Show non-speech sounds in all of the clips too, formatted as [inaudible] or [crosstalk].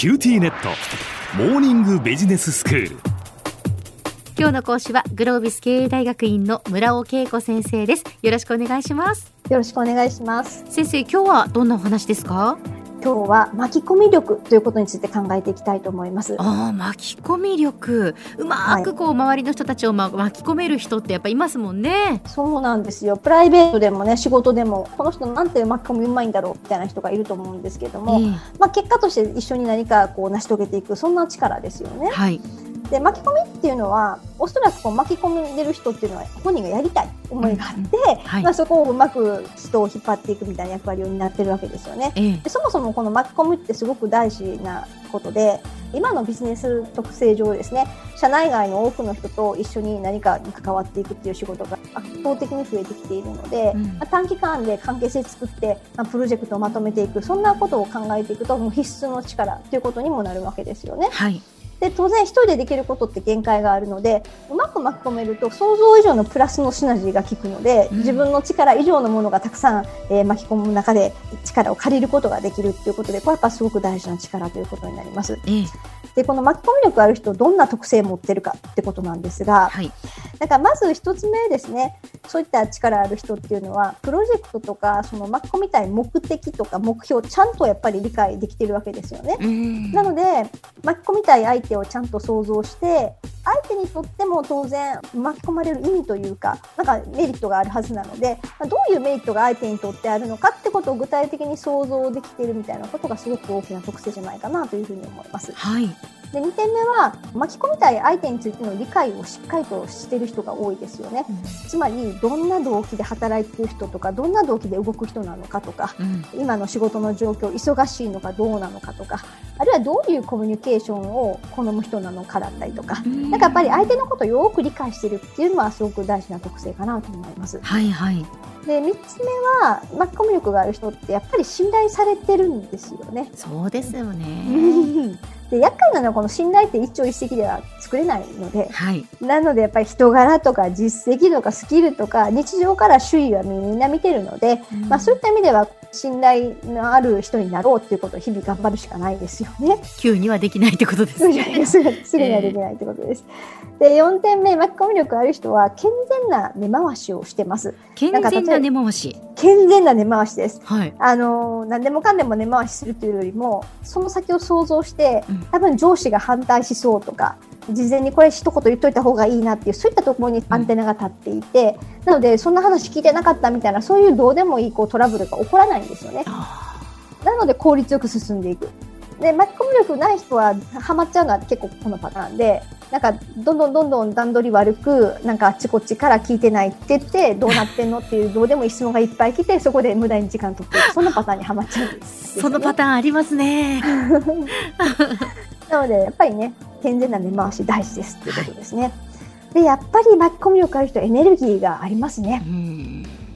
QTnet。モーニングビジネススクール。今日の講師はグロービス経営大学院の村尾恵子先生です。よろしくお願いします。よろしくお願いします。先生今日はどんなお話ですか？今日は巻き込み力ということについて考えていきたいと思います。ああ巻き込み力。うまくこう、周りの人たちを、ま、巻き込める人ってやっぱいますもんね。そうなんですよ。プライベートでもね仕事でもこの人なんて巻き込みうまいんだろうみたいな人がいると思うんですけども、えー、まあ、結果として一緒に何かこう成し遂げていくそんな力ですよね。はいで巻き込みっていうのはおそらくこう巻き込んでる人っていうのは本人がやりたい思いがあって、うんはい、まあ、そこをうまく人を引っ張っていくみたいな役割を担ってるわけですよね。えでそもそもこの巻き込みってすごく大事なことで今のビジネス特性上ですね社内外の多くの人と一緒に何かに関わっていくっていう仕事が圧倒的に増えてきているので、うん、まあ、短期間で関係性作って、まあ、プロジェクトをまとめていくそんなことを考えていくともう必須の力ということにもなるわけですよね。はいで当然一人でできることって限界があるのでうまく巻き込めると想像以上のプラスのシナジーが効くので、うん、自分の力以上のものがたくさん、えー、巻き込む中で力を借りることができるっていうことでこれやっぱすごく大事な力ということになります。え。でこの巻き込み力ある人どんな特性を持ってるかってことなんですが、はい、だからまず一つ目ですねそういった力ある人っていうのはプロジェクトとかその巻き込みたい目的とか目標ちゃんとやっぱり理解できてるわけですよね。なので巻き込みたい相手をちゃんと想像して相手にとっても当然巻き込まれる意味というかなんかメリットがあるはずなのでどういうメリットが相手にとってあるのかってことを具体的に想像できているみたいなことがすごく大きな特性じゃないかなというふうに思います。はいで2点目は巻き込みたい相手についての理解をしっかりとしている人が多いですよね、うん、つまりどんな動機で働いている人とかどんな動機で動く人なのかとか、うん、今の仕事の状況忙しいのかどうなのかとかあるいはどういうコミュニケーションを好む人なのかだったりとか、うん、なんかやっぱり相手のことをよく理解しているっていうのはすごく大事な特性かなと思います。はいはい。で3つ目は巻き込み力がある人ってやっぱり信頼されてるんですよね。そうですよね [laughs] で厄介なのはこの信頼って一朝一夕では作れないので、はい、なのでやっぱり人柄とか実績とかスキルとか日常から周囲はみんな見てるので、うん、まあ、そういった意味では信頼のある人になろうっていうことを日々頑張るしかないですよね。急にはできないってことですね。すぐにはできないってことです。えー、で4点目巻き込み力ある人は健全な根回しをしてます。健全な根回し。健全な根回しです。はい。あの何でもかんでも根回しするというよりもその先を想像して、うん、多分上司が反対しそうとか。事前にこれ一言言っといた方がいいなっていうそういったところにアンテナが立っていて、うん、なのでそんな話聞いてなかったみたいなそういうどうでもいいこうトラブルが起こらないんですよね。なので効率よく進んでいく。で巻き込み力ない人はハマっちゃうのは結構このパターンでなんかどんどんどんどん段取り悪くなんかあっちこっちから聞いてないって言ってどうなってんのっていうどうでもいい質問がいっぱい来てそこで無駄に時間取って [laughs] そんなパターンにはまっちゃうんです、ね、そのパターンありますね。[laughs] なのでやっぱりね健全な根回し大事ですっていうことですね。でやっぱり巻き込み力ある人はエネルギーがありますね。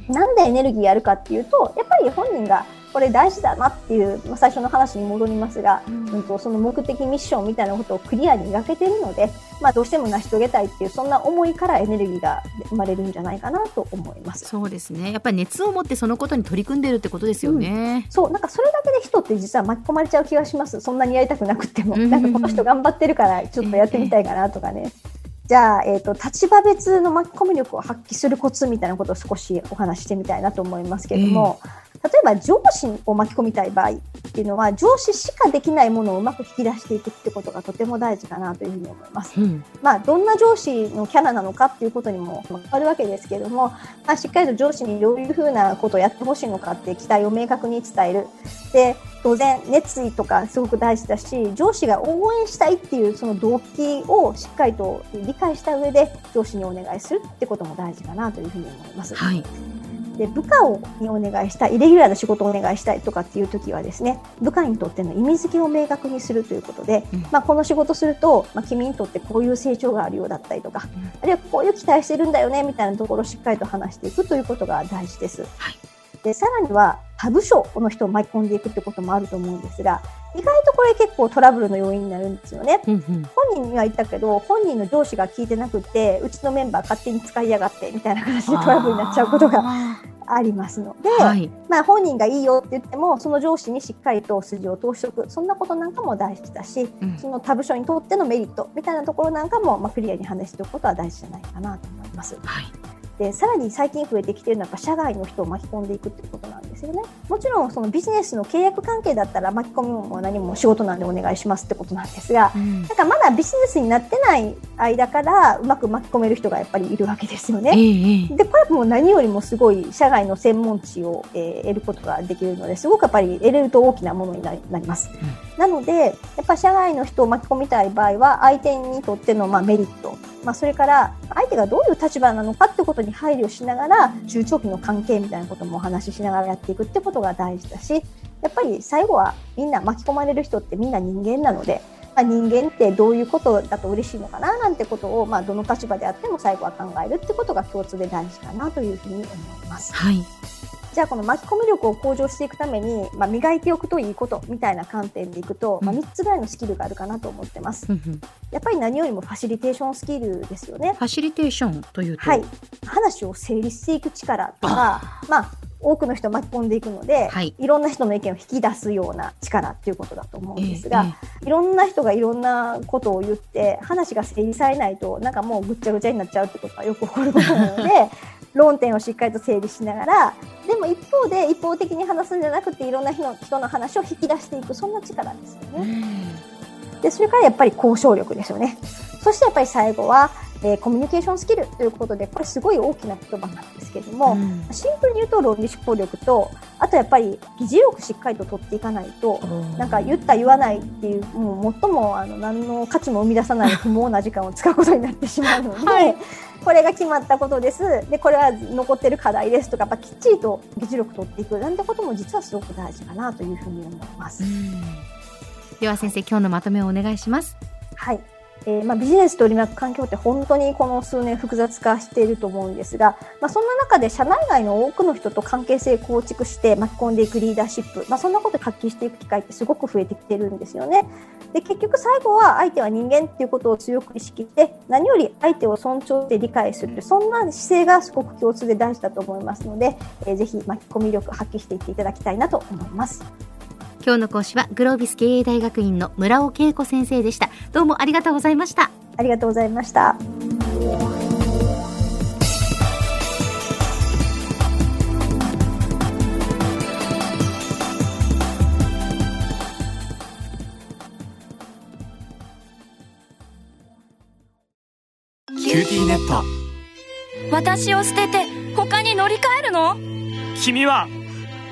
なんでエネルギーあるかっていうとやっぱり本人がこれ大事だなっていう、まあ、最初の話に戻りますが、うん、うんとその目的ミッションみたいなことをクリアに描けているので、まあ、どうしても成し遂げたいっていうそんな思いからエネルギーが生まれるんじゃないかなと思います。そうですね。やっぱり熱を持ってそのことに取り組んでるってことですよね、うん、そうなんかそれだけで人って実は巻き込まれちゃう気がします。そんなにやりたくなくても、うん、なんかこの人頑張ってるからちょっとやってみたいかなとかね。えーじゃあ、えーと、立場別の巻き込み力を発揮するコツみたいなことを少しお話してみたいなと思いますけれども、例えば上司を巻き込みたい場合っていうのは上司しかできないものをうまく引き出していくってことがとても大事かなというふうに思います。うん、まあ、どんな上司のキャラなのかっていうことにも変わるわけですけれども、まあ、しっかりと上司にどういうふうなことをやってほしいのかって期待を明確に伝える。で当然熱意とかすごく大事だし上司が応援したいっていうその動機をしっかりと理解した上で上司にお願いするってことも大事かなというふうに思います。はいで部下をにお願いしたいイレギュラーな仕事をお願いしたいとかっていう時はですね部下にとっての意味付けを明確にするということで、うん、まあ、この仕事すると、まあ、君にとってこういう成長があるようだったりとか、うん、あるいはこういう期待してるんだよねみたいなところをしっかりと話していくということが大事です。はい。でさらには他部署の人を巻き込んでいくってこともあると思うんですが意外とこれ結構トラブルの要因になるんですよね。本人には言ったけど本人の上司が聞いてなくてうちのメンバー勝手に使いやがってみたいな形でトラブルになっちゃうことがありますの。で、はい、まあ、本人がいいよって言ってもその上司にしっかりと筋を通しておく。そんなことなんかも大事だし、うん、その他部署にとってのメリットみたいなところなんかも、まあ、クリアに話しておくことは大事じゃないかなと思います。はいでさらに最近増えてきているのは社外の人を巻き込んでいくっていうことなんですよね。もちろんそのビジネスの契約関係だったら巻き込みも何も仕事なんでお願いしますってことなんですが、うん、なんかまだビジネスになってない間からうまく巻き込める人がやっぱりいるわけですよね。えー、でこれも何よりもすごい社外の専門知を、えー、得ることができるのですごくやっぱり得れると大きなものになります。うん、なのでやっぱ社外の人を巻き込みたい場合は相手にとってのまあメリットまあ、それから相手がどういう立場なのかってことに配慮しながら中長期の関係みたいなこともお話ししながらやっていくってことが大事だしやっぱり最後はみんな巻き込まれる人ってみんな人間なので、まあ、人間ってどういうことだと嬉しいのかななんてことを、まあ、どの立場であっても最後は考えるってことが共通で大事かなというふうに思います。はいじゃあこの巻き込み力を向上していくために、まあ、磨いておくといいことみたいな観点でいくと、まあ、3つぐらいのスキルがあるかなと思ってます。やっぱり何よりもファシリテーションスキルですよね。ファシリテーションというと、はい、話を整理していく力とか、まあ多くの人を巻き込んでいくので、はい、いろんな人の意見を引き出すような力っていうことだと思うんですが、えー、いろんな人がいろんなことを言って話が整理されないとなんかもうぐっちゃぐちゃになっちゃうってことがよく起こることなので [laughs] 論点をしっかりと整理しながらでも一方で一方的に話すんじゃなくていろんな人の人の話を引き出していくそんな力ですよね。でそれからやっぱり交渉力ですよね。そしてやっぱり最後は、えー、コミュニケーションスキルということでこれすごい大きな言葉なんですけれども、うん、シンプルに言うと論理思考力とあとやっぱり議事録しっかりと取っていかないと、なんか言った言わないっていうもう最もあの何の価値も生み出さない不毛な時間を使うことになってしまうので。はいこれが決まったことです。で、これは残ってる課題ですとか、やっぱきっちりと議事録取っていくなんてことも実はすごく大事かなというふうに思います。では先生、今日のまとめをお願いします。はい。えーまあ、ビジネス取り巻く環境って本当にこの数年複雑化していると思うんですが、まあ、そんな中で社内外の多くの人と関係性構築して巻き込んでいくリーダーシップ、まあ、そんなこと発揮していく機会ってすごく増えてきてるんですよね。で結局最後は相手は人間っていうことを強く意識して何より相手を尊重して理解するそんな姿勢がすごく共通で大事だと思いますので、えー、ぜひ巻き込み力発揮していっていただきたいなと思います。今日の講師はグロービス経営大学院の村尾恵子先生でした。どうもありがとうございました。ありがとうございました。 QTnet。私を捨てて他に乗り換えるの？君は